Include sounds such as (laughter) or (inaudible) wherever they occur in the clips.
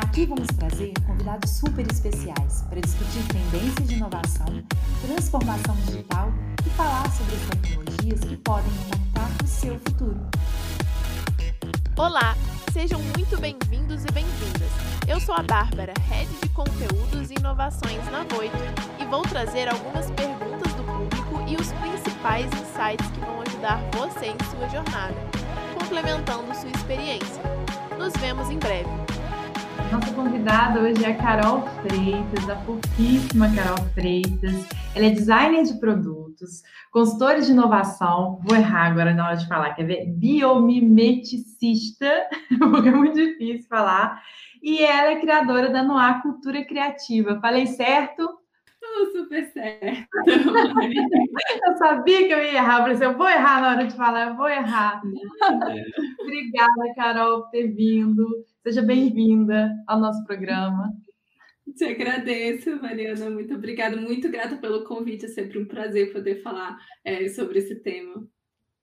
Aqui vamos trazer convidados super especiais para discutir tendências de inovação, transformação digital e falar sobre as tecnologias que podem impactar o seu futuro. Olá, sejam muito bem-vindos e bem-vindas. Eu sou a Bárbara, Head de Conteúdos e Inovações na Voito e vou trazer algumas perguntas do público e os principais insights que vão ajudar você em sua jornada, complementando sua experiência. Nos vemos em breve. Nossa convidada hoje é a Carol Freitas, a fofíssima Carol Freitas. Ela é designer de produtos, consultora de inovação, vou errar agora na hora de falar, quer ver? Biomimeticista, (laughs) porque é muito difícil falar. E ela é criadora da Noir Cultura Criativa. Falei certo? Super certo. (laughs) eu sabia que eu ia errar, por isso eu vou errar na hora de falar, eu vou errar. (laughs) Obrigada, Carol, por ter vindo. Seja bem-vinda ao nosso programa. Te agradeço, Mariana. Muito obrigada. Muito grata pelo convite. É sempre um prazer poder falar é, sobre esse tema.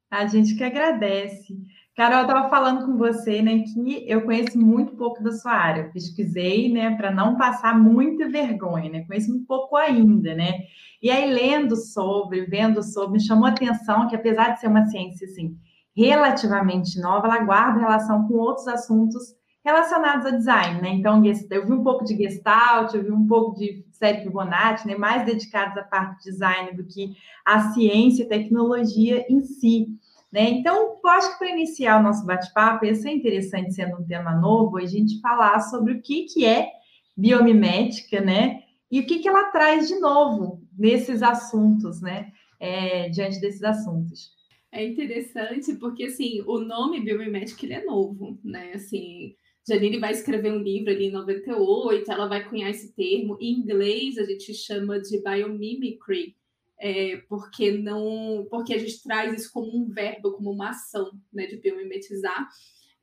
A gente que agradece. Carol, eu estava falando com você, né, que eu conheço muito pouco da sua área. Pesquisei, né, para não passar muita vergonha, né? Conheço um pouco ainda, né? E aí, lendo sobre, vendo sobre, me chamou a atenção que, apesar de ser uma ciência, assim, relativamente nova, ela guarda relação com outros assuntos relacionados ao design, né? Então, eu vi um pouco de Gestalt, eu vi um pouco de série Fibonacci, né? Mais dedicados à parte de design do que à ciência e tecnologia em si. Né? Então, eu acho que para iniciar o nosso bate-papo, ia ser interessante, sendo um tema novo, a gente falar sobre o que, que é biomimética, né? E o que, que ela traz de novo nesses assuntos, né? É, diante desses assuntos. É interessante porque, assim, o nome biomimética, ele é novo, né? Assim, Janine vai escrever um livro ali em 98, ela vai cunhar esse termo. Em inglês, a gente chama de biomimicry, é, porque não, porque a gente traz isso como um verbo, como uma ação, né, de biomimetizar.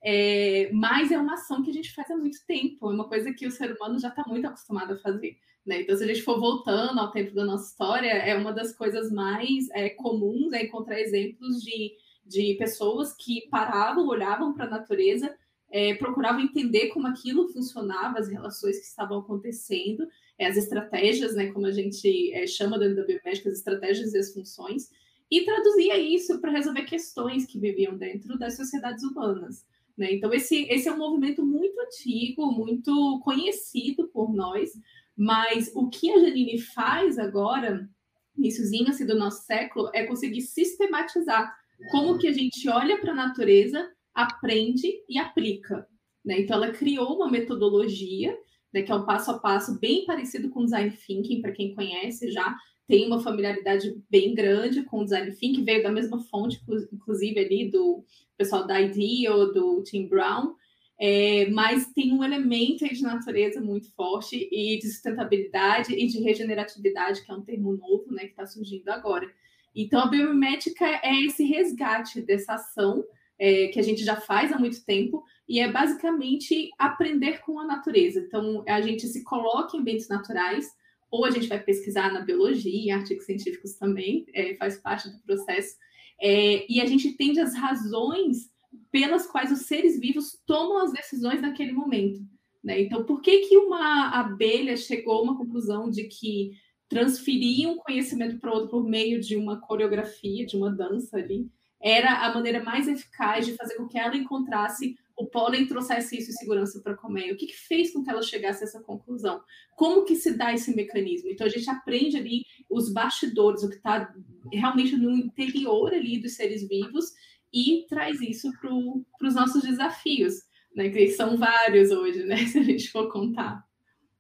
É, mas é uma ação que a gente faz há muito tempo, é uma coisa que o ser humano já está muito acostumado a fazer. Né? Então, se a gente for voltando ao tempo da nossa história, é uma das coisas mais é, comuns é encontrar exemplos de, de pessoas que paravam, olhavam para a natureza, é, procuravam entender como aquilo funcionava, as relações que estavam acontecendo, as estratégias, né, como a gente é, chama dentro da biomédica, as estratégias e as funções, e traduzia isso para resolver questões que viviam dentro das sociedades humanas. Né? Então, esse, esse é um movimento muito antigo, muito conhecido por nós, mas o que a Janine faz agora, iníciozinho assim, do nosso século, é conseguir sistematizar como que a gente olha para a natureza, aprende e aplica. Né? Então, ela criou uma metodologia né, que é um passo a passo bem parecido com design thinking, para quem conhece já tem uma familiaridade bem grande com design thinking, veio da mesma fonte, inclusive ali do pessoal da IDEO, do Tim Brown, é, mas tem um elemento de natureza muito forte e de sustentabilidade e de regeneratividade, que é um termo novo, né, que está surgindo agora. Então, a biomimética é esse resgate dessa ação é, que a gente já faz há muito tempo, e é basicamente aprender com a natureza. Então, a gente se coloca em ambientes naturais, ou a gente vai pesquisar na biologia, artigos científicos também, é, faz parte do processo, é, e a gente entende as razões pelas quais os seres vivos tomam as decisões naquele momento. Né? Então, por que, que uma abelha chegou a uma conclusão de que transferir um conhecimento para outro por meio de uma coreografia, de uma dança ali, era a maneira mais eficaz de fazer com que ela encontrasse o pólen trouxesse isso em segurança para comer. O que, que, fez com que ela chegasse a essa conclusão? Como que se dá esse mecanismo? Então a gente aprende ali os bastidores, o que está realmente no interior ali dos seres vivos e traz isso para os nossos desafios, né? Que são vários hoje, né? (laughs) Se a gente for contar.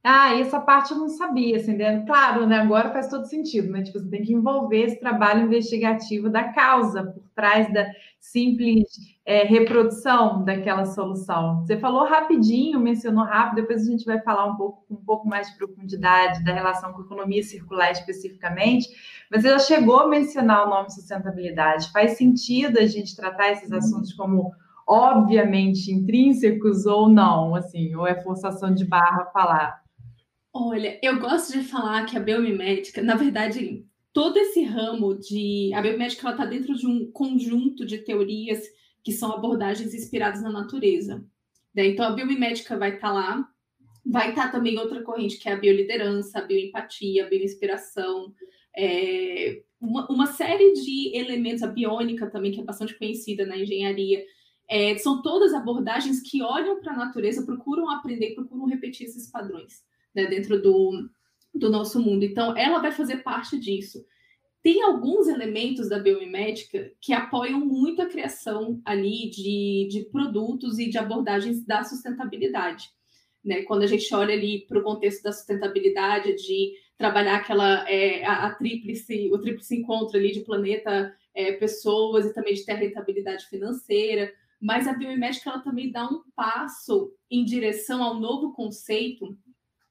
Ah, essa parte eu não sabia, assim, né? claro, né? Agora faz todo sentido, né? Tipo, você tem que envolver esse trabalho investigativo da causa por trás da simples é, reprodução daquela solução. Você falou rapidinho, mencionou rápido, depois a gente vai falar um pouco com um pouco mais de profundidade da relação com a economia circular especificamente, mas ela chegou a mencionar o nome sustentabilidade. Faz sentido a gente tratar esses assuntos como obviamente intrínsecos ou não, assim, ou é forçação de barra falar? Olha, eu gosto de falar que a biomimética, na verdade, todo esse ramo de. A biomimética está dentro de um conjunto de teorias que são abordagens inspiradas na natureza. Né? Então, a biomimética vai estar tá lá, vai estar tá também outra corrente, que é a bioliderança, a bioempatia, a bioinspiração, é, uma, uma, série de elementos, a biônica também, que é bastante conhecida na engenharia. É, são todas abordagens que olham para a natureza, procuram aprender, procuram repetir esses padrões né, dentro do, do nosso mundo. Então, ela vai fazer parte disso. Tem alguns elementos da biomimética que apoiam muito a criação ali de, de produtos e de abordagens da sustentabilidade. Né? Quando a gente olha ali para o contexto da sustentabilidade, de trabalhar aquela é, a, a, tríplice, o tríplice encontro ali de planeta, é, pessoas e também de ter rentabilidade financeira, mas a biomimética ela também dá um passo em direção ao novo conceito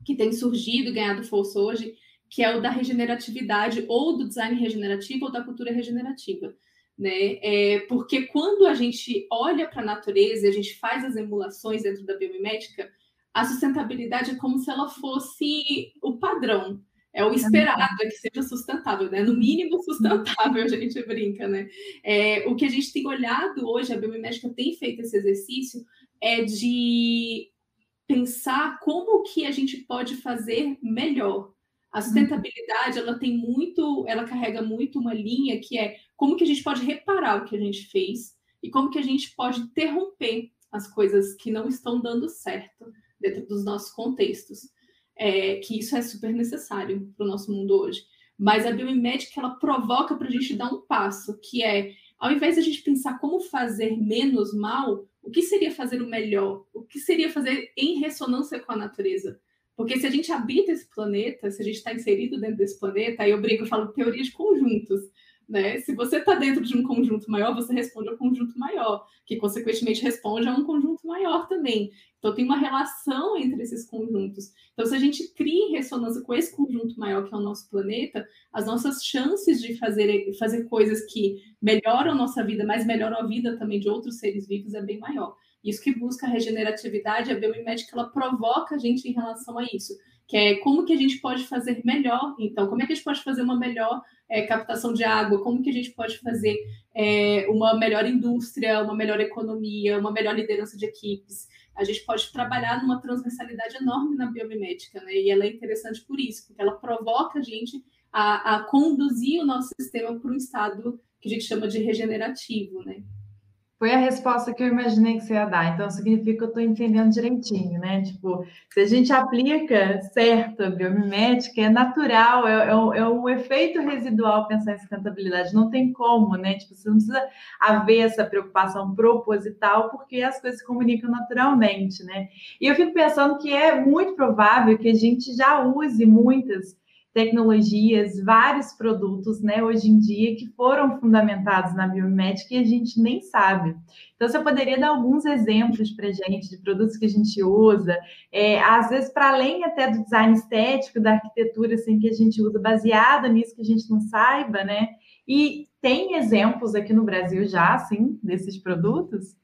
que tem surgido e ganhado força hoje, que é o da regeneratividade, ou do design regenerativo, ou da cultura regenerativa. Né? É, porque quando a gente olha para a natureza e a gente faz as emulações dentro da biomimética, a sustentabilidade é como se ela fosse o padrão, é o esperado é que seja sustentável, né? No mínimo sustentável, (laughs) a gente brinca, né? É, o que a gente tem olhado hoje, a biomimética tem feito esse exercício, é de pensar como que a gente pode fazer melhor. A uhum. sustentabilidade, ela tem muito, ela carrega muito uma linha que é como que a gente pode reparar o que a gente fez e como que a gente pode interromper as coisas que não estão dando certo dentro dos nossos contextos. É, que isso é super necessário para o nosso mundo hoje. Mas a biomimética, ela provoca para a gente dar um passo, que é, ao invés de a gente pensar como fazer menos mal, o que seria fazer o melhor? O que seria fazer em ressonância com a natureza? Porque se a gente habita esse planeta, se a gente está inserido dentro desse planeta, aí eu brinco, eu falo teoria de conjuntos. Né? Se você está dentro de um conjunto maior, você responde ao conjunto maior, que consequentemente responde a um conjunto maior também. Então tem uma relação entre esses conjuntos. Então, se a gente cria ressonância com esse conjunto maior que é o nosso planeta, as nossas chances de fazer, fazer coisas que melhoram nossa vida, mas melhoram a vida também de outros seres vivos é bem maior. Isso que busca a regeneratividade, a biomimética, ela provoca a gente em relação a isso, que é como que a gente pode fazer melhor. Então, como é que a gente pode fazer uma melhor é, captação de água? Como que a gente pode fazer é, uma melhor indústria, uma melhor economia, uma melhor liderança de equipes? A gente pode trabalhar numa transversalidade enorme na biomimética, né? E ela é interessante por isso, porque ela provoca a gente a, a conduzir o nosso sistema para um estado que a gente chama de regenerativo, né? Foi a resposta que eu imaginei que você ia dar, então significa que eu estou entendendo direitinho, né? Tipo, se a gente aplica certo a biomimética, é natural, é, é, o, é o efeito residual pensar em sustentabilidade, não tem como, né? Tipo, você não precisa haver essa preocupação proposital, porque as coisas se comunicam naturalmente, né? E eu fico pensando que é muito provável que a gente já use muitas tecnologias, vários produtos, né, hoje em dia, que foram fundamentados na biomédica e a gente nem sabe. Então, você poderia dar alguns exemplos para gente de produtos que a gente usa, é, às vezes, para além até do design estético, da arquitetura, assim, que a gente usa, baseada nisso que a gente não saiba, né? E tem exemplos aqui no Brasil já, assim, desses produtos?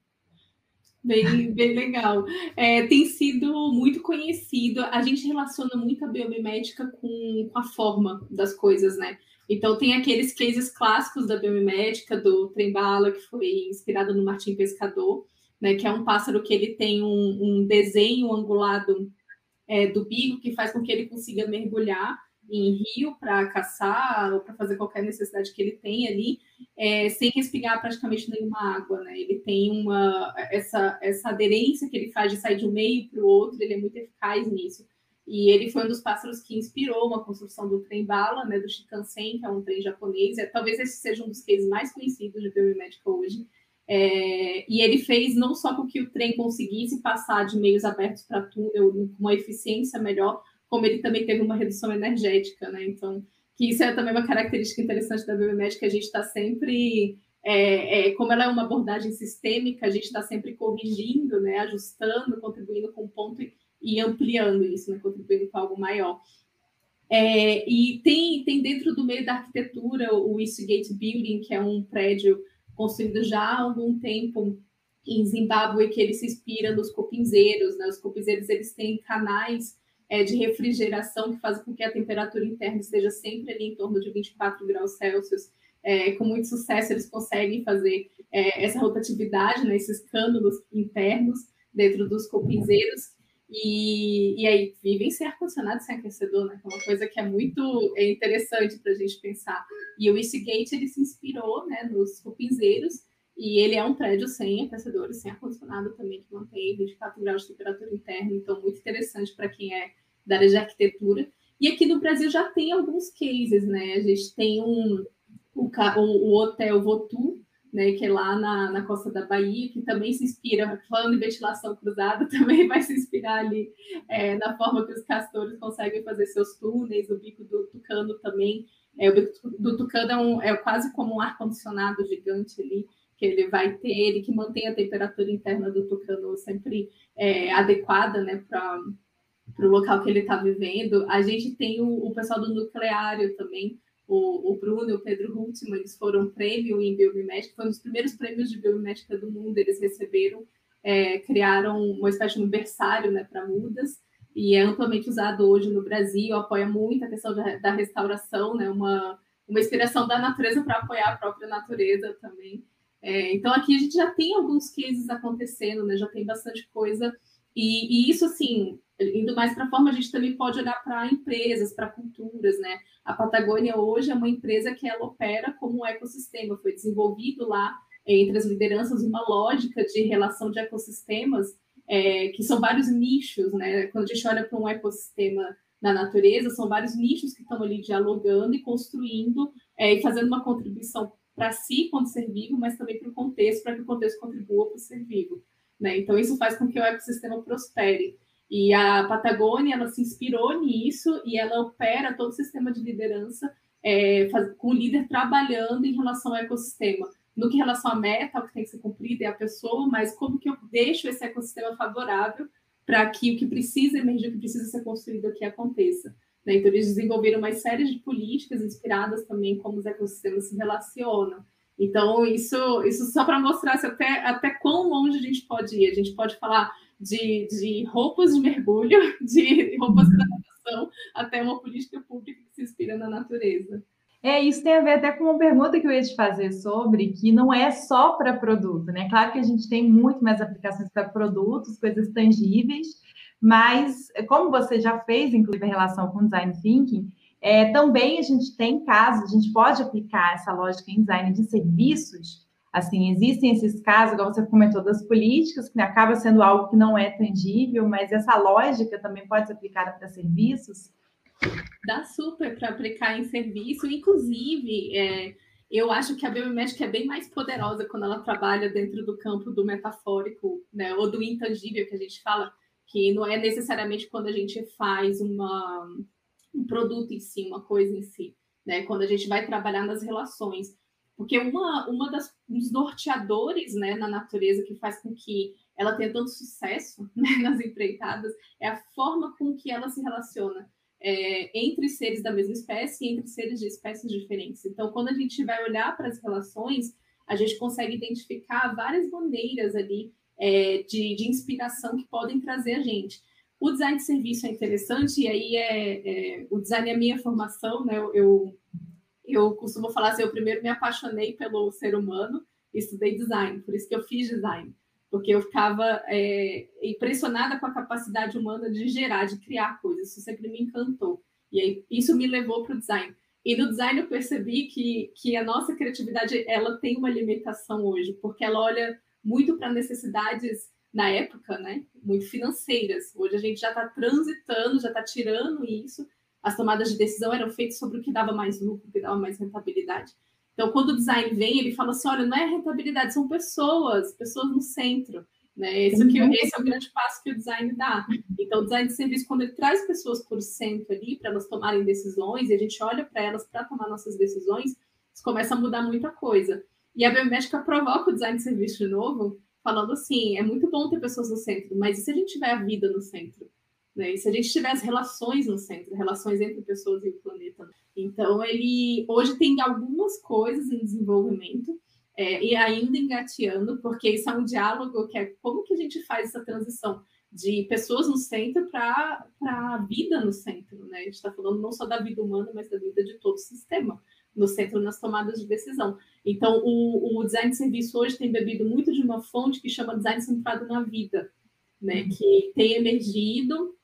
Bem, bem legal. É, tem sido muito conhecido. A gente relaciona muito a biomimética com, com a forma das coisas, né? Então, tem aqueles cases clássicos da biomimética, do trem-bala, que foi inspirado no Martim Pescador, né? Que é um pássaro que ele tem um, um desenho angulado é, do bico que faz com que ele consiga mergulhar em rio para caçar ou para fazer qualquer necessidade que ele tem ali, é, sem respingar praticamente nenhuma água, né? Ele tem uma essa essa aderência que ele faz de sair de um meio para o outro, ele é muito eficaz nisso. E ele foi um dos pássaros que inspirou uma construção do trem bala, né, do Shinkansen, que é um trem japonês. É, talvez esse seja um dos cases mais conhecidos de biomimética hoje. É, e ele fez não só com que o trem conseguisse passar de meios abertos para túnel com uma eficiência melhor, como ele também teve uma redução energética, né? Então, que isso é também uma característica interessante da biomédica, a gente está sempre é, é, como ela é uma abordagem sistêmica, a gente está sempre corrigindo, né, ajustando, contribuindo com um ponto e, e ampliando isso, né, contribuindo com algo maior. É, e tem, tem dentro do meio da arquitetura o Eastgate Building, que é um prédio construído já há algum tempo em Zimbábue, que ele se inspira nos copinzeiros. Né? Os copinzeiros eles têm canais é, de refrigeração que fazem com que a temperatura interna esteja sempre ali em torno de 24 graus Celsius. É, com muito sucesso, eles conseguem fazer é, essa rotatividade, né, esses cânulos internos dentro dos copinzeiros, e, e aí vivem sem ar-condicionado, sem aquecedor, né? Que é uma coisa que é muito é interessante para a gente pensar. E o Eastgate, ele se inspirou né, nos cupinzeiros, e ele é um prédio sem aquecedores, sem ar-condicionado também, que mantém 24 graus de temperatura interna, então muito interessante para quem é da área de arquitetura. E aqui no Brasil já tem alguns cases, né? A gente tem um, o, o Hotel Votu, né, que é lá na, na costa da Bahia, que também se inspira, falando em ventilação cruzada, (laughs) também vai se inspirar ali é, na forma que os castores conseguem fazer seus túneis, o bico do tucano também. É, o bico do tucano é, um, é quase como um ar-condicionado gigante ali, que ele vai ter, ele que mantém a temperatura interna do tucano sempre é, adequada né, para o local que ele está vivendo. A gente tem o, o pessoal do nucleário também, o, o Bruno e o Pedro Hultman, eles foram prêmio em biomimética, foi um dos primeiros prêmios de biomimética do mundo, eles receberam, é, criaram uma espécie de berçário né, para mudas, e é amplamente usado hoje no Brasil, apoia muito a questão da, da restauração, né, uma, uma inspiração da natureza para apoiar a própria natureza também. É, então aqui a gente já tem alguns cases acontecendo, né, já tem bastante coisa, e, e isso assim, indo mais para a forma, a gente também pode olhar para empresas, para culturas, né? A Patagônia hoje é uma empresa que ela opera como um ecossistema, foi desenvolvido lá entre as lideranças uma lógica de relação de ecossistemas, é, que são vários nichos, né? Quando a gente olha para um ecossistema na natureza, são vários nichos que estão ali dialogando e construindo é, e fazendo uma contribuição para si, quanto ser vivo, mas também para o contexto, para que o contexto contribua para o ser vivo. Né? Então, isso faz com que o ecossistema prospere. E a Patagônia, ela se inspirou nisso e ela opera todo o sistema de liderança é, faz, com o líder trabalhando em relação ao ecossistema. No que relação à meta, o que tem que ser cumprido é a pessoa, mas como que eu deixo esse ecossistema favorável para que o que precisa emergir, o que precisa ser construído aqui aconteça. Né? Então, eles desenvolveram uma série de políticas inspiradas também como os ecossistemas se relacionam. Então, isso, isso só para mostrar até, até quão longe a gente pode ir. A gente pode falar de, de roupas de mergulho, (laughs) de roupas de natação, até uma política pública que se inspira na natureza. É, isso tem a ver até com uma pergunta que eu ia te fazer sobre, que não é só para produto, né? Claro que a gente tem muito mais aplicações para produtos, coisas tangíveis, mas como você já fez, inclusive, a relação com design thinking, é, também a gente tem casos, a gente pode aplicar essa lógica em design de serviços, Assim, existem esses casos, igual você comentou, das políticas, que acaba sendo algo que não é tangível, mas essa lógica também pode ser aplicada para serviços? Dá super para aplicar em serviço, inclusive, é, eu acho que a biomimética é bem mais poderosa quando ela trabalha dentro do campo do metafórico, né, ou do intangível que a gente fala, que não é necessariamente quando a gente faz uma, um produto em si, uma coisa em si, né, quando a gente vai trabalhar nas relações. Porque uma, uma das, dos norteadores né, na natureza que faz com que ela tenha tanto sucesso (laughs) né, nas empreitadas é a forma com que ela se relaciona é, entre seres da mesma espécie e entre seres de espécies diferentes. Então, quando a gente vai olhar para as relações, a gente consegue identificar várias bandeiras ali é, de, de, inspiração que podem trazer a gente. O design de serviço é interessante, e aí é, é o design é a minha formação, né? Eu, eu costumo falar assim, eu primeiro me apaixonei pelo ser humano estudei design, por isso que eu fiz design, porque eu ficava é, impressionada com a capacidade humana de gerar, de criar coisas, isso sempre me encantou. E aí, isso me levou para o design. E no design eu percebi que, que a nossa criatividade ela tem uma limitação hoje, porque ela olha muito para necessidades na época, né, muito financeiras. Hoje a gente já está transitando, já está tirando isso as tomadas de decisão eram feitas sobre o que dava mais lucro, o que dava mais rentabilidade. Então, quando o design vem, ele fala assim: olha, não é rentabilidade, são pessoas, pessoas no centro. Né? Esse, que, esse é o grande passo que o design dá. Então, o design de serviço, quando ele traz pessoas por centro ali, para elas tomarem decisões, e a gente olha para elas para tomar nossas decisões, isso começa a mudar muita coisa. E a biomédica provoca o design de serviço de novo, falando assim: é muito bom ter pessoas no centro, mas e se a gente tiver a vida no centro? Né? E se a gente tiver as relações no centro, relações entre pessoas e o planeta. Então, ele hoje tem algumas coisas em desenvolvimento é, e ainda engateando, porque isso é um diálogo que é como que a gente faz essa transição de pessoas no centro para a vida no centro. Né? A gente está falando não só da vida humana, mas da vida de todo o sistema no centro nas tomadas de decisão. Então, o, o design de serviço hoje tem bebido muito de uma fonte que chama design centrado na vida, né? Uhum. Que tem emergido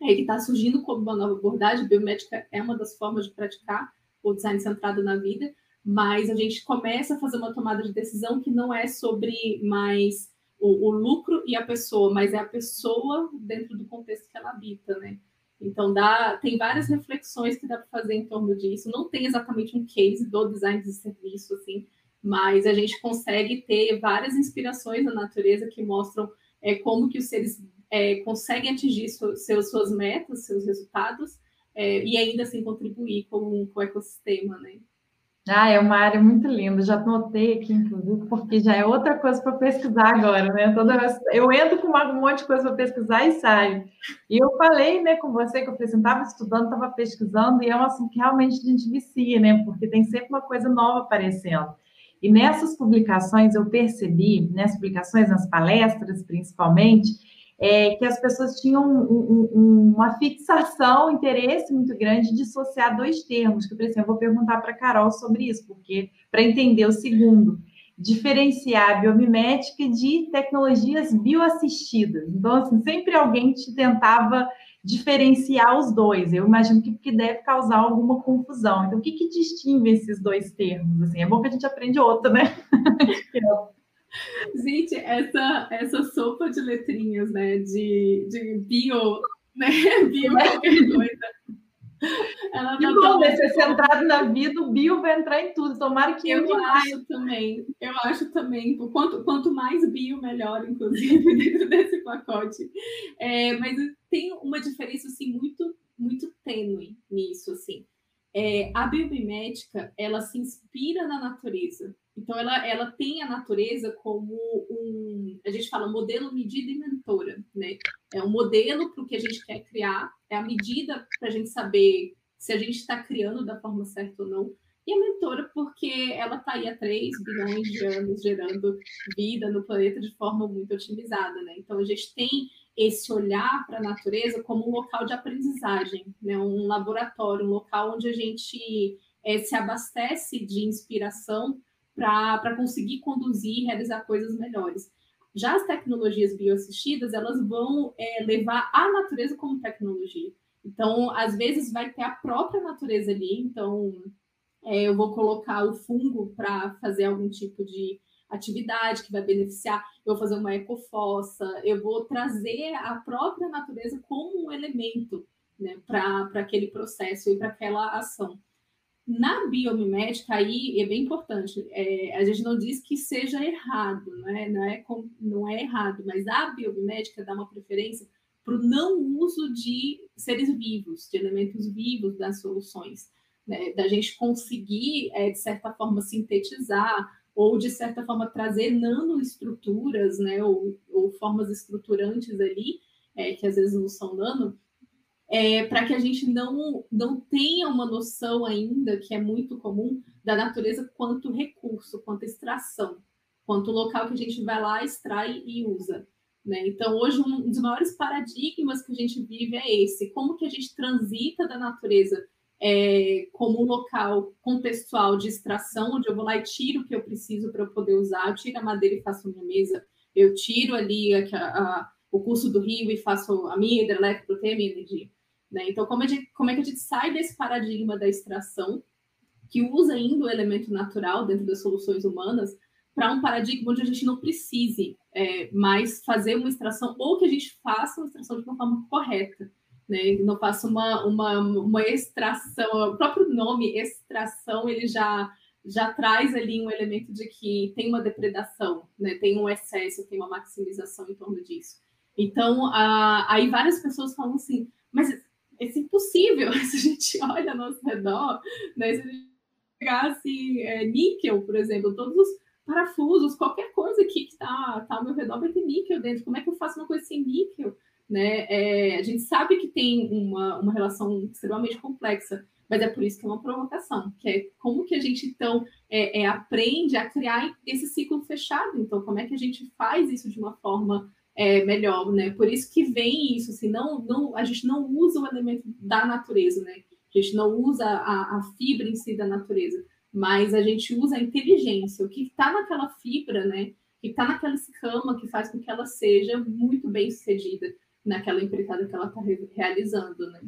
é, que está surgindo como uma nova abordagem. Biomédica é uma das formas de praticar o design centrado na vida, mas a gente começa a fazer uma tomada de decisão que não é sobre mais o, o lucro e a pessoa, mas é a pessoa dentro do contexto que ela habita, né? Então, dá, tem várias reflexões que dá para fazer em torno disso. Não tem exatamente um case do design de serviço, assim, mas a gente consegue ter várias inspirações na natureza que mostram é, como que os seres é, conseguem atingir seus, suas metas, seus resultados, é, e ainda assim contribuir com, com o ecossistema, né? Ah, é uma área muito linda. Já notei aqui, inclusive, porque já é outra coisa para pesquisar agora, né? Toda vez eu entro com um monte de coisa para pesquisar e saio. E eu falei, né, com você que eu estava assim, estudando, estava pesquisando, e é um assunto que realmente a gente vicia, né? Porque tem sempre uma coisa nova aparecendo. E nessas publicações eu percebi, nessas publicações, nas palestras principalmente, é, que as pessoas tinham um, um, uma fixação, um interesse muito grande de dissociar dois termos, que eu falei assim, eu vou perguntar para a Carol sobre isso, porque para entender o segundo, diferenciar a biomimética de tecnologias bioassistidas. Então, assim, sempre alguém te tentava diferenciar os dois. Eu imagino que, que deve causar alguma confusão. Então, o que, que distingue esses dois termos? Assim, é bom que a gente aprende outro, né? (laughs) Gente, essa, essa sopa de letrinhas, né? De, de bio, né? (laughs) Bio qualquer coisa. Ela que tá bom, né? Ser centrado na vida, o bio vai entrar em tudo. Tomara que eu acho também. Eu acho também. Quanto, quanto mais bio, melhor, inclusive, (laughs) dentro desse pacote. É, mas tem uma diferença assim muito, muito tênue nisso, assim. É, a biomimética, ela se inspira na natureza. Então, ela, ela tem a natureza como um, a gente fala, modelo, medida e mentora, né? É um modelo para o que a gente quer criar, é a medida para a gente saber se a gente está criando da forma certa ou não, e a mentora porque ela está aí há 3 bilhões de anos gerando vida no planeta de forma muito otimizada, né? Então, a gente tem esse olhar para a natureza como um local de aprendizagem, né? um laboratório, um local onde a gente é, se abastece de inspiração para conseguir conduzir e realizar coisas melhores. Já as tecnologias bioassistidas, elas vão é, levar a natureza como tecnologia. Então, às vezes, vai ter a própria natureza ali. Então, é, eu vou colocar o fungo para fazer algum tipo de atividade que vai beneficiar, eu vou fazer uma ecofossa, eu vou trazer a própria natureza como um elemento né, para aquele processo e para aquela ação. Na biomimética, aí é bem importante, é, a gente não diz que seja errado, né? não, é, não é errado, mas a biomimética dá uma preferência para o não uso de seres vivos, de elementos vivos das soluções, né? da gente conseguir, é, de certa forma, sintetizar ou, de certa forma, trazer nanoestruturas, né? ou, ou formas estruturantes ali, é, que às vezes não são nano, é, para que a gente não, não tenha uma noção ainda, que é muito comum, da natureza quanto recurso, quanto extração, quanto local que a gente vai lá, extrai e usa. Né? Então, hoje, um dos maiores paradigmas que a gente vive é esse: como que a gente transita da natureza é, como um local contextual de extração, onde eu vou lá e tiro o que eu preciso para eu poder usar, eu tiro a madeira e faço a minha mesa, eu tiro ali a, a, o curso do rio e faço a minha hidrelétrica para ter minha energia. Né? Então, como, gente, como, é que a gente sai desse paradigma da extração, que usa ainda o elemento natural dentro das soluções humanas, para um paradigma onde a gente não precise é, mais fazer uma extração, ou que a gente faça uma extração de uma forma correta. Né? Não faça uma, uma, uma extração, o próprio nome extração, ele já já traz ali um elemento de que tem uma depredação, né? tem um excesso, tem uma maximização em torno disso. Então, a, aí várias pessoas falam assim, mas é impossível (laughs) se a gente olha ao nosso redor, né? Se a gente pegasse é, níquel, por exemplo, todos os, parafusos, qualquer coisa aqui que está tá ao meu redor vai ter níquel dentro. Como é que eu faço uma coisa sem níquel? Né? É, a gente sabe que tem uma, uma relação extremamente complexa, mas é por isso que é uma provocação, que é como que a gente, então, é, é, aprende a criar esse ciclo fechado. Então, como é que a gente faz isso de uma forma é, melhor, né? Por isso que vem isso, assim, não, não, a gente não usa o elemento da natureza, né? A gente não usa a, a fibra em si da natureza, mas a gente usa a inteligência, o que está naquela fibra, né? Que está naquela escama que faz com que ela seja muito bem sucedida naquela empreitada que ela está realizando, né?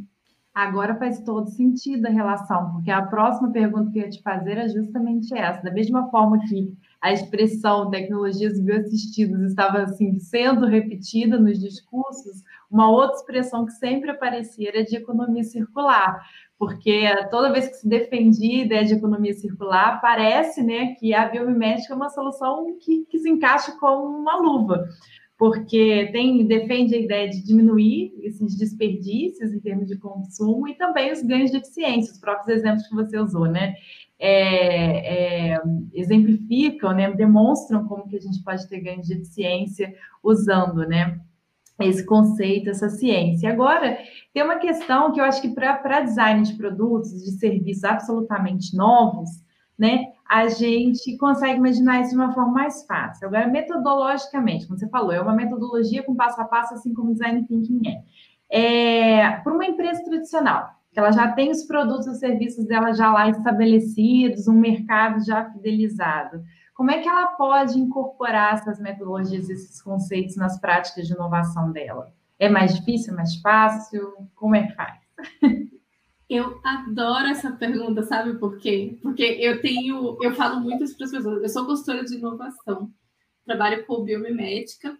Agora faz todo sentido a relação, porque a próxima pergunta que eu ia te fazer é justamente essa. Da mesma forma que a expressão tecnologias bioassistidas estava assim sendo repetida nos discursos, uma outra expressão que sempre aparecia era de economia circular, porque toda vez que se defendia a ideia de economia circular, parece né, que a biomimética é uma solução que, que se encaixa como uma luva porque tem, defende a ideia de diminuir esses desperdícios em termos de consumo e também os ganhos de eficiência, os próprios exemplos que você usou, né? É, é, exemplificam, né, demonstram como que a gente pode ter ganhos de eficiência usando, né, esse conceito, essa ciência. Agora, tem uma questão que eu acho que para design de produtos, de serviços absolutamente novos, né, a gente consegue imaginar isso de uma forma mais fácil. Agora, metodologicamente, como você falou, é uma metodologia com passo a passo, assim como design thinking é. é para uma empresa tradicional, que ela já tem os produtos e serviços dela já lá estabelecidos, um mercado já fidelizado. Como é que ela pode incorporar essas metodologias, esses conceitos nas práticas de inovação dela? É mais difícil, é mais fácil? Como é que faz? Eu adoro essa pergunta, sabe por quê? Porque eu tenho, eu falo muito para as pessoas. Eu sou consultora de inovação, trabalho com biomimética,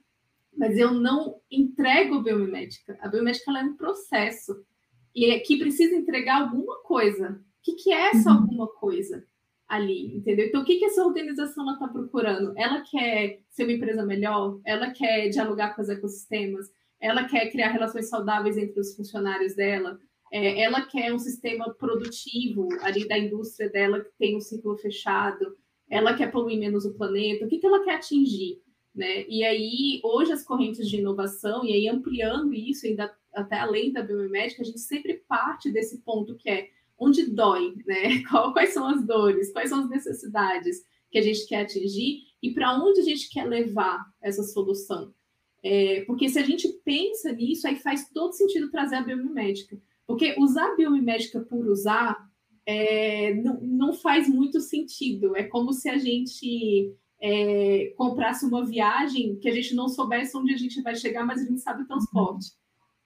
mas eu não entrego biomimética. A biomimética é um processo e é que precisa entregar alguma coisa. O que, que é essa uhum. alguma coisa ali, entendeu? Então, o que, que essa organização está procurando? Ela quer ser uma empresa melhor? Ela quer dialogar com os ecossistemas? Ela quer criar relações saudáveis entre os funcionários dela? É, ela quer um sistema produtivo ali da indústria dela que tem um ciclo fechado, ela quer poluir menos o planeta, o que, que ela quer atingir? Né? E aí, hoje, as correntes de inovação, e aí ampliando isso ainda até além da biomédica, a gente sempre parte desse ponto que é onde dói, né? (laughs) Quais são as dores, quais são as necessidades que a gente quer atingir e para onde a gente quer levar essa solução. É, porque se a gente pensa nisso, aí faz todo sentido trazer a biomimética. Porque usar biomimética por usar é, não, não faz muito sentido. É como se a gente é, comprasse uma viagem que a gente não soubesse onde a gente vai chegar, mas a gente sabe o transporte.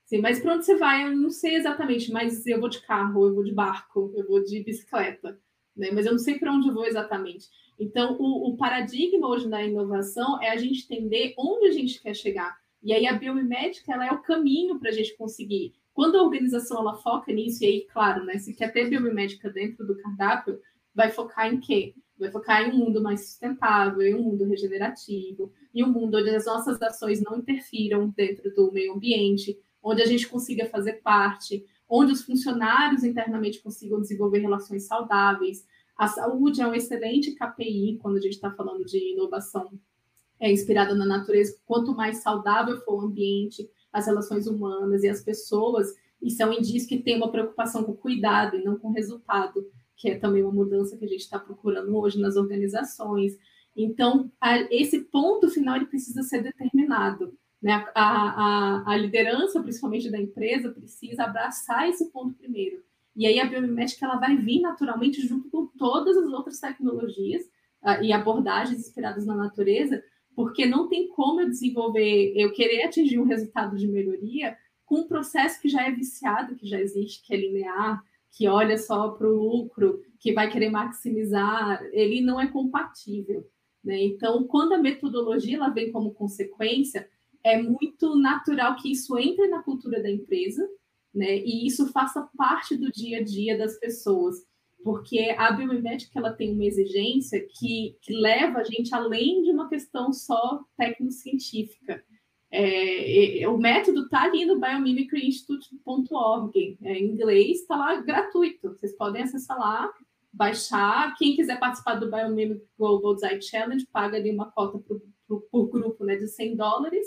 Sim, mas para onde você vai, eu não sei exatamente, mas eu vou de carro, eu vou de barco, eu vou de bicicleta, né? mas eu não sei para onde eu vou exatamente. Então, o, o paradigma hoje da inovação é a gente entender onde a gente quer chegar. E aí a biomimética ela é o caminho para a gente conseguir. Quando a organização ela foca nisso, e aí, claro, né, se quer ter biomimética dentro do cardápio, vai focar em quê? Vai focar em um mundo mais sustentável, em um mundo regenerativo, em um mundo onde as nossas ações não interfiram dentro do meio ambiente, onde a gente consiga fazer parte, onde os funcionários internamente consigam desenvolver relações saudáveis. A saúde é um excelente KPI quando a gente está falando de inovação é inspirada na natureza. Quanto mais saudável for o ambiente, as relações humanas e as pessoas, isso é um indício que tem uma preocupação com cuidado e não com resultado, que é também uma mudança que a gente está procurando hoje nas organizações. Então, esse ponto final ele precisa ser determinado. Né? A, a, a, liderança, principalmente da empresa, precisa abraçar esse ponto primeiro. E aí a biomimética ela vai vir naturalmente junto com todas as outras tecnologias uh, e abordagens inspiradas na natureza, porque não tem como eu desenvolver, eu querer atingir um resultado de melhoria com um processo que já é viciado, que já existe, que é linear, que olha só para o lucro, que vai querer maximizar, ele não é compatível. Né? Então, quando a metodologia ela vem como consequência, é muito natural que isso entre na cultura da empresa, né? E isso faça parte do dia a dia das pessoas porque a biomimética ela tem uma exigência que, que leva a gente além de uma questão só técnico-científica. É, o método está ali no biomimicryinstitute.org, é, em inglês, está lá gratuito, vocês podem acessar lá, baixar. Quem quiser participar do Biomimic Global Design Challenge, paga ali uma cota por, por grupo né, de 100 dólares,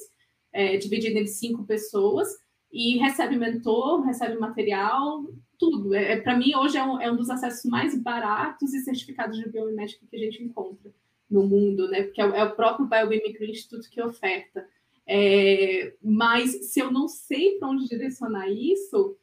é, dividido entre cinco pessoas, e recebe mentor, recebe material, tudo. É, é Para mim, hoje é um, é um dos acessos mais baratos e certificados de biomimética que a gente encontra no mundo, né? Porque é, é o próprio Biomimicry Institute que oferta. É, mas se eu não sei para onde direcionar isso,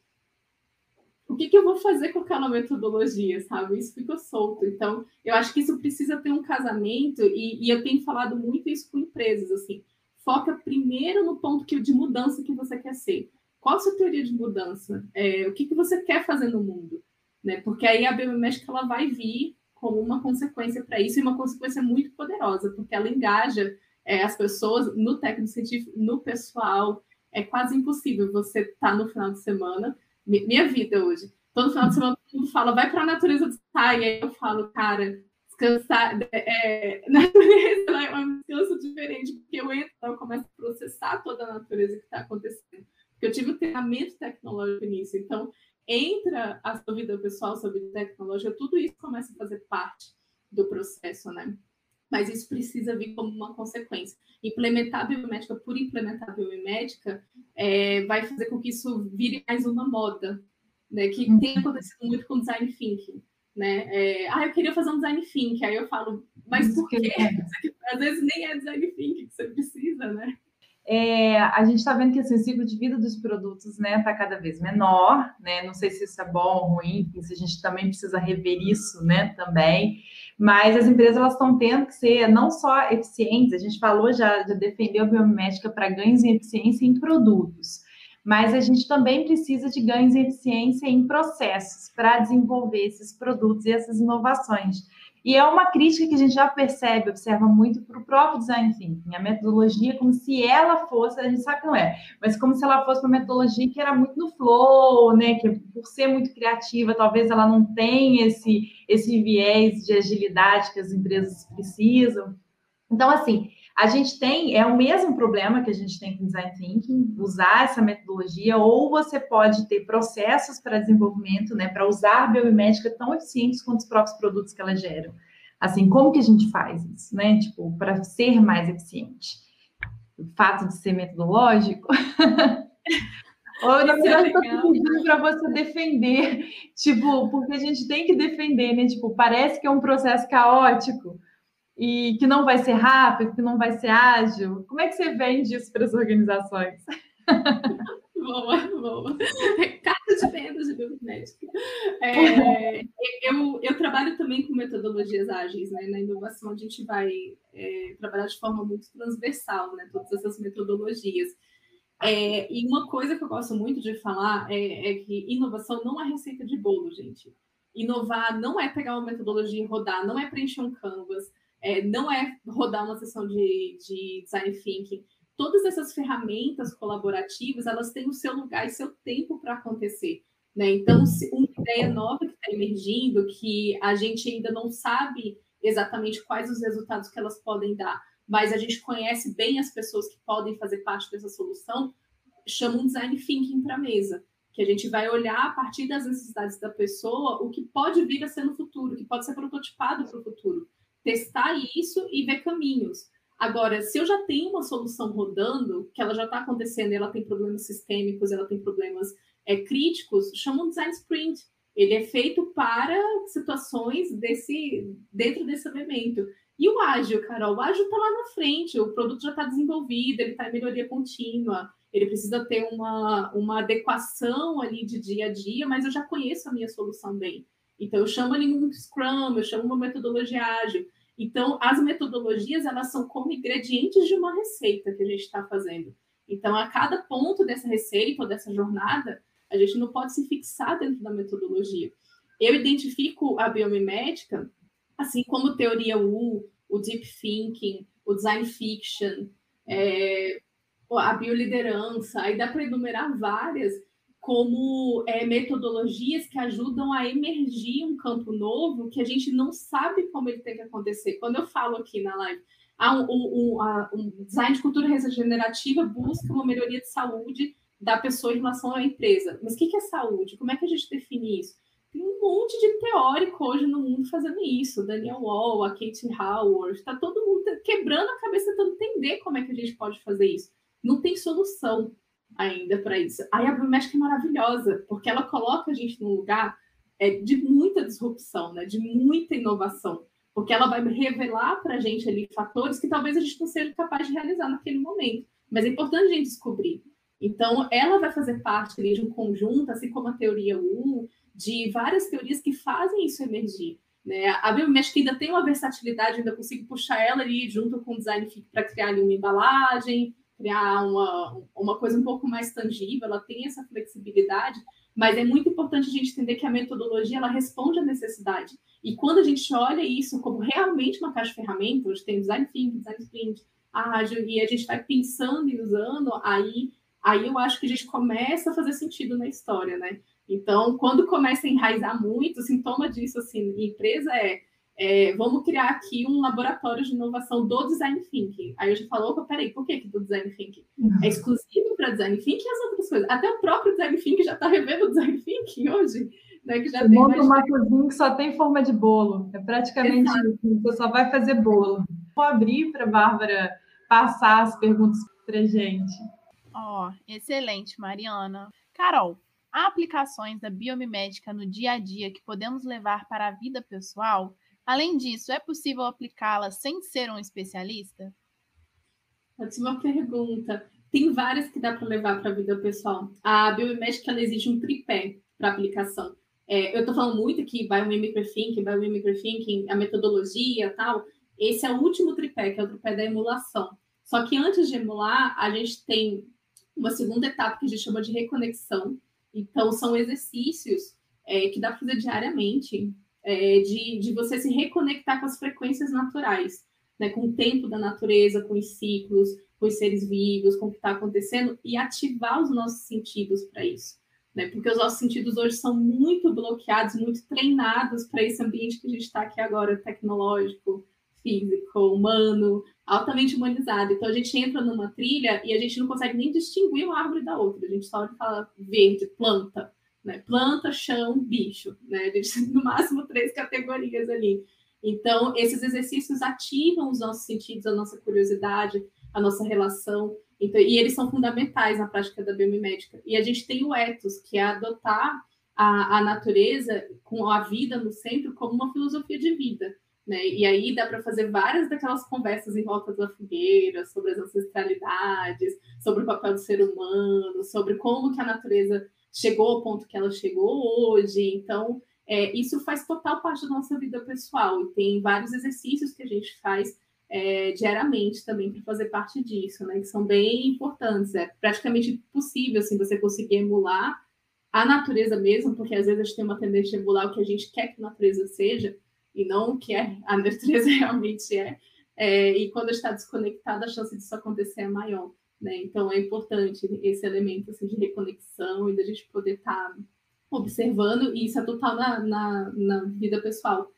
o que, que, eu vou fazer com aquela metodologia, sabe? Isso ficou solto. Então, eu acho que isso precisa ter um casamento, e, e eu tenho falado muito isso com empresas, assim, foca primeiro no ponto que, de mudança que você quer ser. Qual a sua teoria de mudança? É, o que, que você quer fazer no mundo? Né? Porque aí a biomédica ela vai vir como uma consequência para isso, e uma consequência muito poderosa, porque ela engaja é, as pessoas no técnico científico, no pessoal. É quase impossível você estar tá no final de semana. Minha vida hoje. Todo final de semana todo mundo fala, vai para a natureza descansar. E aí eu falo, cara, descansar. É, (laughs) natureza é um descanso diferente, porque eu entro, eu começo a processar toda a natureza que está acontecendo. Porque eu tive um treinamento tecnológico nisso. Então, entra a sua vida pessoal, sua vida tecnológica, tudo isso começa a fazer parte do processo, né? Mas isso precisa vir como uma consequência. Implementar a biomédica por implementar a biomédica é, vai fazer com que isso vire mais uma moda, né? Que uhum. tem acontecido muito com design thinking, né? É, ah, eu queria fazer um design thinking, aí eu falo, mas por quê? (laughs) Às vezes nem é design thinking que você precisa, né? é, a gente está vendo que assim, o ciclo de vida dos produtos está né, tá cada vez menor, né? Não sei se isso é bom ou ruim, se a gente também precisa rever isso, né? Também. Mas as empresas elas estão tendo que ser não só eficientes, a gente falou já de defender a biomédica para ganhos em eficiência em produtos, mas a gente também precisa de ganhos em eficiência em processos para desenvolver esses produtos e essas inovações. E é uma crítica que a gente já percebe, observa muito para o próprio design thinking, a metodologia como se ela fosse, a gente sabe que não é, mas como se ela fosse uma metodologia que era muito no flow, né? Que por ser muito criativa, talvez ela não tenha esse, esse viés de agilidade que as empresas precisam. Então, assim, a gente tem, é o mesmo problema que a gente tem com design thinking, usar essa metodologia, ou você pode ter processos para desenvolvimento, né, para usar a biomimética tão eficientes quanto os próprios produtos que ela gera. Assim, como que a gente faz isso, né? Tipo, para ser mais eficiente. O fato de ser metodológico. (laughs) Ou eu estou pedindo para você defender, tipo, porque a gente tem que defender, né? Tipo, parece que é um processo caótico, e que não vai ser rápido, que não vai ser ágil? Como é que você vende isso para as organizações? (laughs) boa, boa. Carta de vendas de biomédica. É, eu, eu trabalho também com metodologias ágeis, né? Na inovação a gente vai é, trabalhar de forma muito transversal, né? Todas essas metodologias. É, e uma coisa que eu gosto muito de falar é, é que inovação não é receita de bolo, gente. Inovar não é pegar uma metodologia e rodar, não é preencher um canvas, é, não é rodar uma sessão de, de design thinking. Todas essas ferramentas colaborativas, elas têm o seu lugar e seu tempo para acontecer. Né? Então, uma ideia nova que está emergindo, que a gente ainda não sabe exatamente quais os resultados que elas podem dar, mas a gente conhece bem as pessoas que podem fazer parte dessa solução, chama um design thinking para a mesa, que a gente vai olhar a partir das necessidades da pessoa o que pode vir a ser no futuro, que pode ser prototipado para o futuro testar isso e ver caminhos. Agora, se eu já tenho uma solução rodando, que ela já está acontecendo, ela tem problemas sistêmicos, ela tem problemas é, críticos, chama um design sprint. Ele é feito para situações desse dentro desse elemento. E o ágil, Carol, o ágil está lá na frente, o produto já está desenvolvido, ele está em melhoria contínua, ele precisa ter uma, uma adequação ali de dia a dia, mas eu já conheço a minha solução bem. Então, eu chamo ali um Scrum, eu chamo uma metodologia ágil. Então, as metodologias, elas são como ingredientes de uma receita que a gente está fazendo. Então, a cada ponto dessa receita ou dessa jornada, a gente não pode se fixar dentro da metodologia. Eu identifico a biomimética, assim como teoria U, o deep thinking, o design fiction, é, a bioliderança, aí dá para enumerar várias, como é, metodologias que ajudam a emergir um campo novo que a gente não sabe como ele tem que acontecer. Quando eu falo aqui na live, ah, um, um, um, design de cultura regenerativa busca uma melhoria de saúde da pessoa em relação à empresa. Mas o que é saúde? Como é que a gente define isso? Tem um monte de teórico hoje no mundo fazendo isso. Daniel Wall, a Kate Howard, está todo mundo quebrando a cabeça tentando entender como é que a gente pode fazer isso. Não tem solução ainda para isso. Aí a biomédica é maravilhosa, porque ela coloca a gente num lugar é, de muita disrupção, né? de muita inovação, porque ela vai revelar para a gente ali fatores que talvez a gente não seja capaz de realizar naquele momento. Mas é importante a gente descobrir. Então, ela vai fazer parte ali, de um conjunto, assim como a teoria U, de várias teorias que fazem isso emergir. Né? A biomédica ainda tem uma versatilidade, ainda consigo puxar ela ali junto com o design para criar ali uma embalagem, criar uma, uma coisa um pouco mais tangível, ela tem essa flexibilidade, mas é muito importante a gente entender que a metodologia ela responde à necessidade. E quando a gente olha isso como realmente uma caixa de ferramentas, onde tem design thinking, design sprint, ágil, e a gente vai pensando e usando, aí, aí eu acho que a gente começa a fazer sentido na história, né? Então, quando começa a enraizar muito, o sintoma disso, assim, em empresa é, é, vamos criar aqui um laboratório de inovação do design thinking. Aí eu já falou, opa, peraí, por que, que do design thinking? Uhum. É exclusivo para design thinking e as outras coisas. Até o próprio design thinking já está revendo o design thinking hoje. Né, que já você monta uma cozinha que só tem forma de bolo. É praticamente Exato. isso. Você só vai fazer bolo. Vou abrir para a Bárbara passar as perguntas para gente. Ó, oh, excelente, Mariana. Carol, Há aplicações da biomimética no dia a dia que podemos levar para a vida pessoal? Além disso, é possível aplicá-la sem ser um especialista? Ótima pergunta. Tem várias que dá para levar para a vida pessoal. A biomimética ela exige um tripé para aplicação. É, eu estou falando muito aqui biomimicry thinking, biomimicry thinking, a metodologia tal. Esse é o último tripé, que é o tripé da emulação. Só que antes de emular, a gente tem uma segunda etapa que a gente chama de reconexão, então, são exercícios é, que dá para fazer diariamente, é, de, de você se reconectar com as frequências naturais, né, com o tempo da natureza, com os ciclos, com os seres vivos, com o que está acontecendo, e ativar os nossos sentidos para isso. Né? Porque os nossos sentidos hoje são muito bloqueados, muito treinados para esse ambiente que a gente está aqui agora, tecnológico, físico, humano, altamente humanizado. Então a gente entra numa trilha e a gente não consegue nem distinguir uma árvore da outra. A gente só fala verde, planta, né? Planta, chão, bicho, né? Tem no máximo três categorias ali. Então esses exercícios ativam os nossos sentidos, a nossa curiosidade, a nossa relação. Então, e eles são fundamentais na prática da biomimética. E a gente tem o ethos, que é adotar a, a natureza com a vida no centro como uma filosofia de vida. Né? E aí dá para fazer várias daquelas conversas em volta da fogueira, sobre as ancestralidades, sobre o papel do ser humano, sobre como que a natureza chegou ao ponto que ela chegou hoje. Então, é, isso faz total parte da nossa vida pessoal. E tem vários exercícios que a gente faz é, diariamente também para fazer parte disso, né? Que são bem importantes. É praticamente impossível assim, você conseguir emular a natureza mesmo, porque às vezes a gente tem uma tendência de emular o que a gente quer que a natureza seja, e não o que é, a (laughs) natureza realmente é. é e quando está desconectada, a chance disso acontecer é maior. Né? Então, é importante esse elemento assim, de reconexão e da gente poder estar tá observando, e isso é total na, na, na vida pessoal.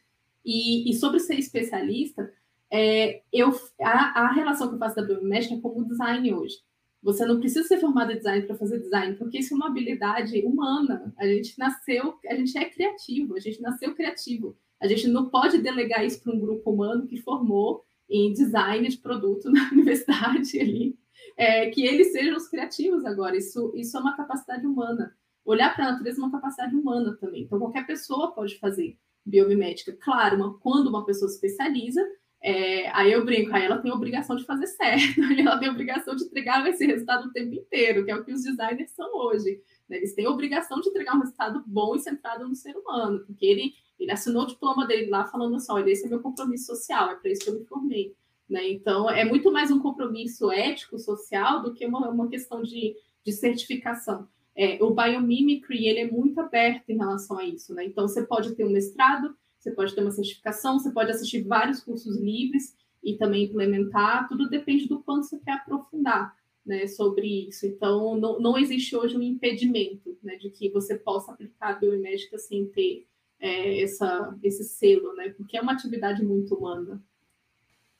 E, e, sobre ser especialista, é, eu, a, a, relação que eu faço da biomédica é como design hoje. Você não precisa ser formado em design para fazer design, porque isso é uma habilidade humana. A gente nasceu, a gente é criativo, a gente nasceu criativo. A gente não pode delegar isso para um grupo humano que formou em design de produto (laughs) na universidade ali, é, que eles sejam os criativos agora. Isso, isso é uma capacidade humana. Olhar para a natureza é uma capacidade humana também. Então, qualquer pessoa pode fazer biomimética. Claro, uma, quando uma pessoa se especializa, é, aí eu brinco, aí ela tem a obrigação de fazer certo, (laughs) ela tem a obrigação de entregar esse resultado o tempo inteiro, que é o que os designers são hoje. Né? Eles têm a obrigação de entregar um resultado bom e centrado no ser humano, porque ele ele assinou o diploma dele lá falando assim, esse é meu compromisso social, é para isso que eu me formei. Né? Então, é muito mais um compromisso ético, social, do que uma, uma questão de, de certificação. É, o biomimicry, ele é muito aberto em relação a isso. Né? Então, você pode ter um mestrado, você pode ter uma certificação, você pode assistir vários cursos livres e também implementar, tudo depende do quanto você quer aprofundar né, sobre isso. Então, não, não existe hoje um impedimento né, de que você possa aplicar a biomédica sem ter é, essa, esse selo, né? Porque é uma atividade muito humana.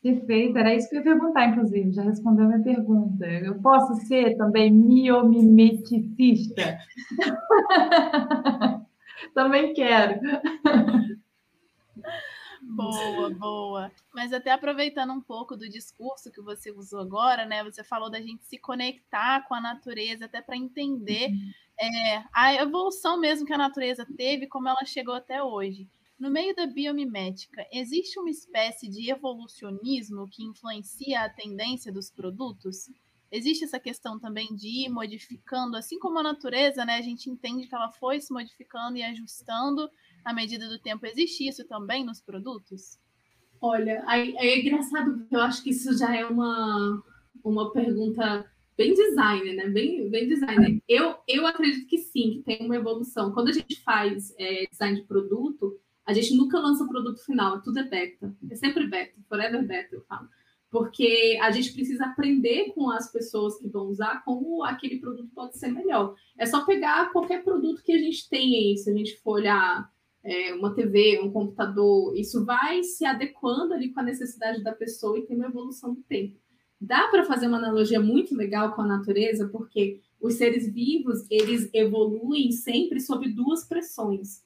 Perfeito, era isso que eu ia perguntar, inclusive, já respondeu a minha pergunta. Eu posso ser também miomimeticista? (laughs) Também quero. Boa, boa. Mas até aproveitando um pouco do discurso que você usou agora, né? Você falou da gente se conectar com a natureza, até para entender uhum. é, a evolução mesmo que a natureza teve, como ela chegou até hoje. No meio da biomimética, existe uma espécie de evolucionismo que influencia a tendência dos produtos? Existe essa questão também de ir modificando, assim como a natureza, né? A gente entende que ela foi se modificando e ajustando à medida do tempo. Existe isso também nos produtos? Olha, é engraçado porque eu acho que isso já é uma, uma pergunta bem designer, né? Bem, bem designer. Eu, eu acredito que sim, que tem uma evolução. Quando a gente faz é, design de produto, a gente nunca lança o produto final, tudo é beta. É sempre beta, forever beta, eu falo. Porque a gente precisa aprender com as pessoas que vão usar como aquele produto pode ser melhor. É só pegar qualquer produto que a gente tem aí, se a gente for olhar é, uma TV, um computador, isso vai se adequando ali com a necessidade da pessoa e tem uma evolução do tempo. Dá para fazer uma analogia muito legal com a natureza, porque os seres vivos, eles evoluem sempre sob duas pressões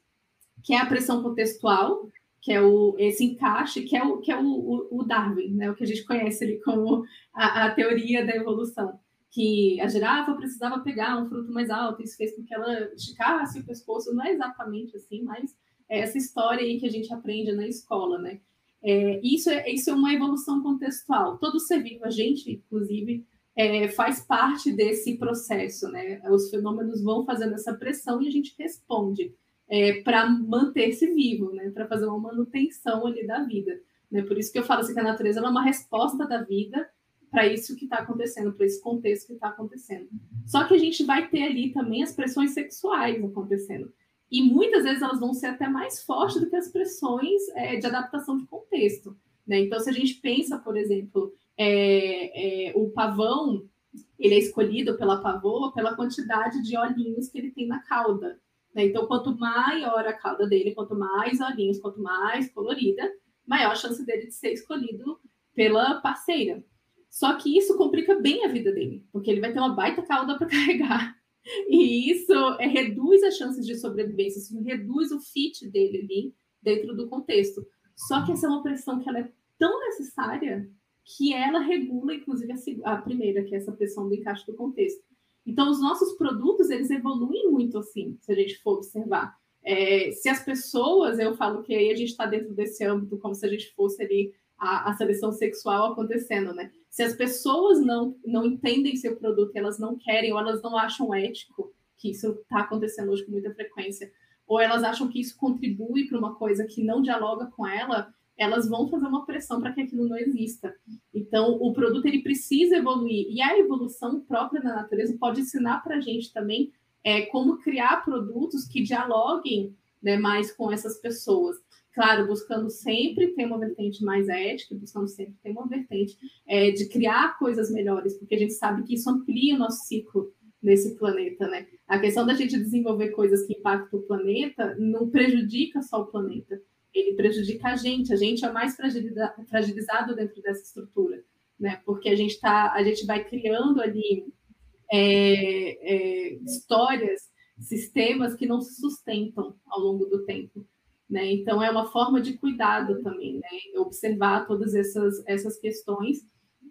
que é a pressão contextual, que é o, esse encaixe, que é o, que é o, o Darwin, né? o que a gente conhece ali como a, a, teoria da evolução, que a girafa precisava pegar um fruto mais alto, isso fez com que ela esticasse o pescoço, não é exatamente assim, mas é essa história aí que a gente aprende na escola, né? É, isso, é, isso é uma evolução contextual. Todo ser vivo, a gente, inclusive, é, faz parte desse processo, né? Os fenômenos vão fazendo essa pressão e a gente responde é, para manter-se vivo, né? Para fazer uma manutenção ali da vida. Né? Por isso que eu falo assim que a natureza é uma resposta da vida para isso que está acontecendo, para esse contexto que está acontecendo. Só que a gente vai ter ali também as pressões sexuais acontecendo. E muitas vezes elas vão ser até mais fortes do que as pressões é, de adaptação de contexto. Né? Então, se a gente pensa, por exemplo, é, é, o pavão, ele é escolhido pela pavoa pela quantidade de olhinhos que ele tem na cauda. Né? Então, quanto maior a cauda dele, quanto mais olhinhos, quanto mais colorida, maior a chance dele de ser escolhido pela parceira. Só que isso complica bem a vida dele, porque ele vai ter uma baita cauda para (laughs) carregar. E isso é, reduz as chances de sobrevivência, isso reduz o fit dele ali dentro do contexto. Só que essa é uma pressão que ela é tão necessária que ela regula, inclusive, a, a primeira, que é essa pressão do encaixe do contexto. Então, os nossos produtos, eles evoluem muito assim, se a gente for observar. É, se as pessoas, eu falo que aí a gente está dentro desse âmbito, como se a gente fosse ali a, a, seleção sexual acontecendo, né? Se as pessoas não, não entendem seu produto, elas não querem, ou elas não acham ético, que isso está acontecendo hoje com muita frequência, ou elas acham que isso contribui para uma coisa que não dialoga com ela, elas vão fazer uma pressão para que aquilo não exista. Então, o produto ele precisa evoluir e a evolução própria da natureza pode ensinar para a gente também é, como criar produtos que dialoguem né, mais com essas pessoas. Claro, buscando sempre ter uma vertente mais ética, buscando sempre ter uma vertente é, de criar coisas melhores, porque a gente sabe que isso amplia o nosso ciclo nesse planeta, né? A questão da gente desenvolver coisas que impactam o planeta não prejudica só o planeta, ele prejudica a gente, a gente é mais fragilizado dentro dessa estrutura, né? Porque a gente tá, a gente vai criando ali é, é, histórias, sistemas que não se sustentam ao longo do tempo, né? Então é uma forma de cuidado também, né? Observar todas essas essas questões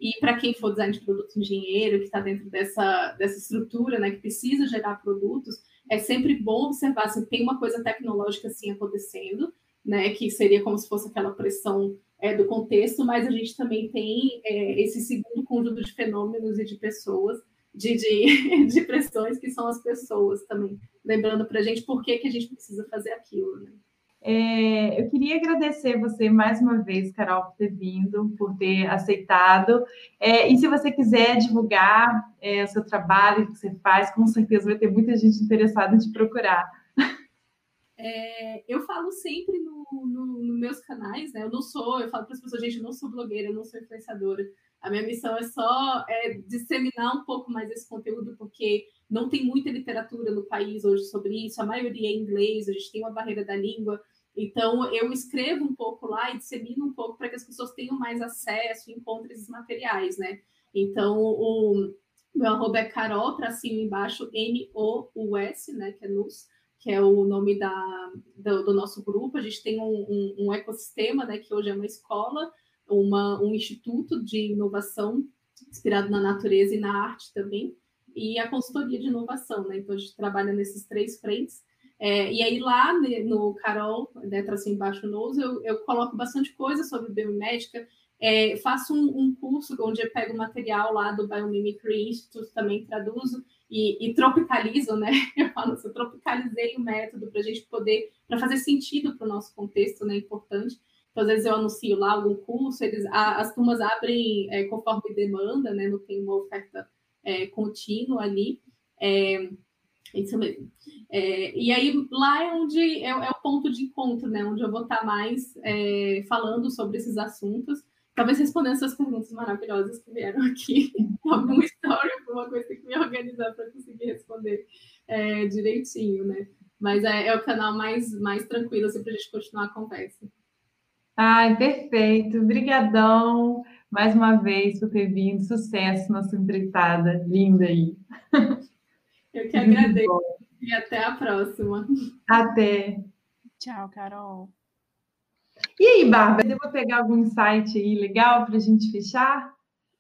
e para quem for design de produto engenheiro que está dentro dessa dessa estrutura, né? Que precisa gerar produtos, é sempre bom observar se tem uma coisa tecnológica assim acontecendo né, que seria como se fosse aquela pressão é, do contexto, mas a gente também tem é, esse segundo conjunto de fenômenos e de pessoas, de, de, (laughs) de pressões, que são as pessoas também, lembrando para a gente por que, que a gente precisa fazer aquilo. Né? É, eu queria agradecer você mais uma vez, Carol, por ter vindo, por ter aceitado. É, e se você quiser divulgar é, o seu trabalho, o que você faz, com certeza vai ter muita gente interessada em te procurar. É, eu falo sempre nos no, no meus canais, né? Eu não sou, eu falo para as pessoas, gente, eu não sou blogueira, eu não sou influenciadora. A minha missão é só é, disseminar um pouco mais esse conteúdo, porque não tem muita literatura no país hoje sobre isso, a maioria é em inglês, a gente tem uma barreira da língua. Então, eu escrevo um pouco lá e dissemino um pouco para que as pessoas tenham mais acesso e encontrem esses materiais, né? Então, o meu arroba é Carol, tracinho embaixo, M-O-U-S, né? Que é NUS que é o nome da, do, do nosso grupo. A gente tem um, um, um, ecossistema, né, que hoje é uma escola, uma, um instituto de inovação inspirado na natureza e na arte também, e a consultoria de inovação, né? Então a gente trabalha nesses três frentes. É, e aí lá no Carol, né, traço embaixo no eu, eu coloco bastante coisa sobre biomédica, é, faço um, um, curso onde eu pego material lá do Biomimicry Institute, também traduzo e, e tropicalizo, né? (laughs) Eu falo assim, eu tropicalizei o método para a gente poder, para fazer sentido para o nosso contexto, né? Importante. Então, às vezes eu anuncio lá algum curso, eles, a, as turmas abrem é, conforme demanda, né? Não tem uma oferta é, contínua ali. É, isso mesmo. É, e aí lá é onde é, é, o ponto de encontro, né? Onde eu vou estar mais é, falando sobre esses assuntos. Talvez respondendo essas perguntas maravilhosas que vieram aqui. (laughs) Alguma história, alguma coisa que me (laughs) organizar para conseguir responder é, direitinho, né? Mas é, é, o canal mais, mais tranquilo assim, para a gente continuar a conversa. Ai, perfeito. Obrigadão mais uma vez por ter vindo. Sucesso nossa entrevistada linda aí. (laughs) Eu que agradeço. E até a próxima. Até. Tchau, Carol. E aí, Bárbara, eu vou pegar algum insight aí legal para a gente fechar?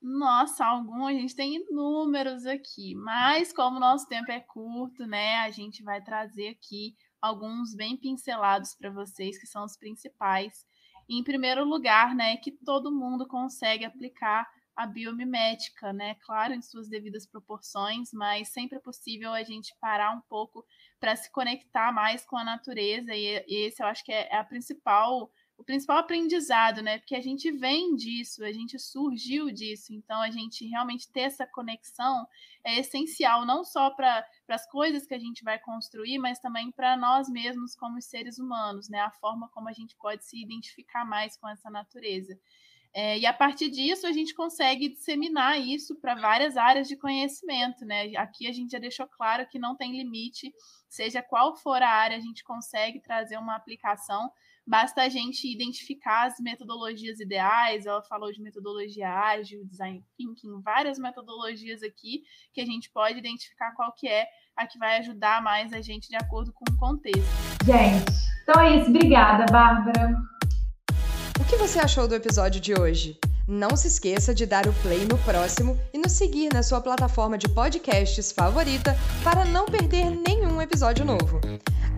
Nossa, algum, a gente tem inúmeros aqui, mas como nosso tempo é curto, né, a gente vai trazer aqui alguns bem pincelados para vocês, que são os principais em primeiro lugar, né, que todo mundo consegue aplicar a biomimética, né? Claro, em suas devidas proporções, mas sempre é possível a gente parar um pouco para se conectar mais com a natureza, e, esse eu acho que é, é a principal o principal aprendizado, né? Porque a gente vem disso, a gente surgiu disso, então a gente realmente ter essa conexão é essencial, não só para as coisas que a gente vai construir, mas também para nós mesmos como seres humanos, né? A forma como a gente pode se identificar mais com essa natureza. É, e a partir disso, a gente consegue disseminar isso para várias áreas de conhecimento, né? Aqui a gente já deixou claro que não tem limite, seja qual for a área, a gente consegue trazer uma aplicação Basta a gente identificar as metodologias ideais. Ela falou de metodologia ágil, design thinking, várias metodologias aqui que a gente pode identificar qual que é a que vai ajudar mais a gente de acordo com o contexto. Gente, então é isso. Obrigada, Bárbara. O que você achou do episódio de hoje? Não se esqueça de dar o play no próximo e nos seguir na sua plataforma de podcasts favorita para não perder nenhum episódio novo.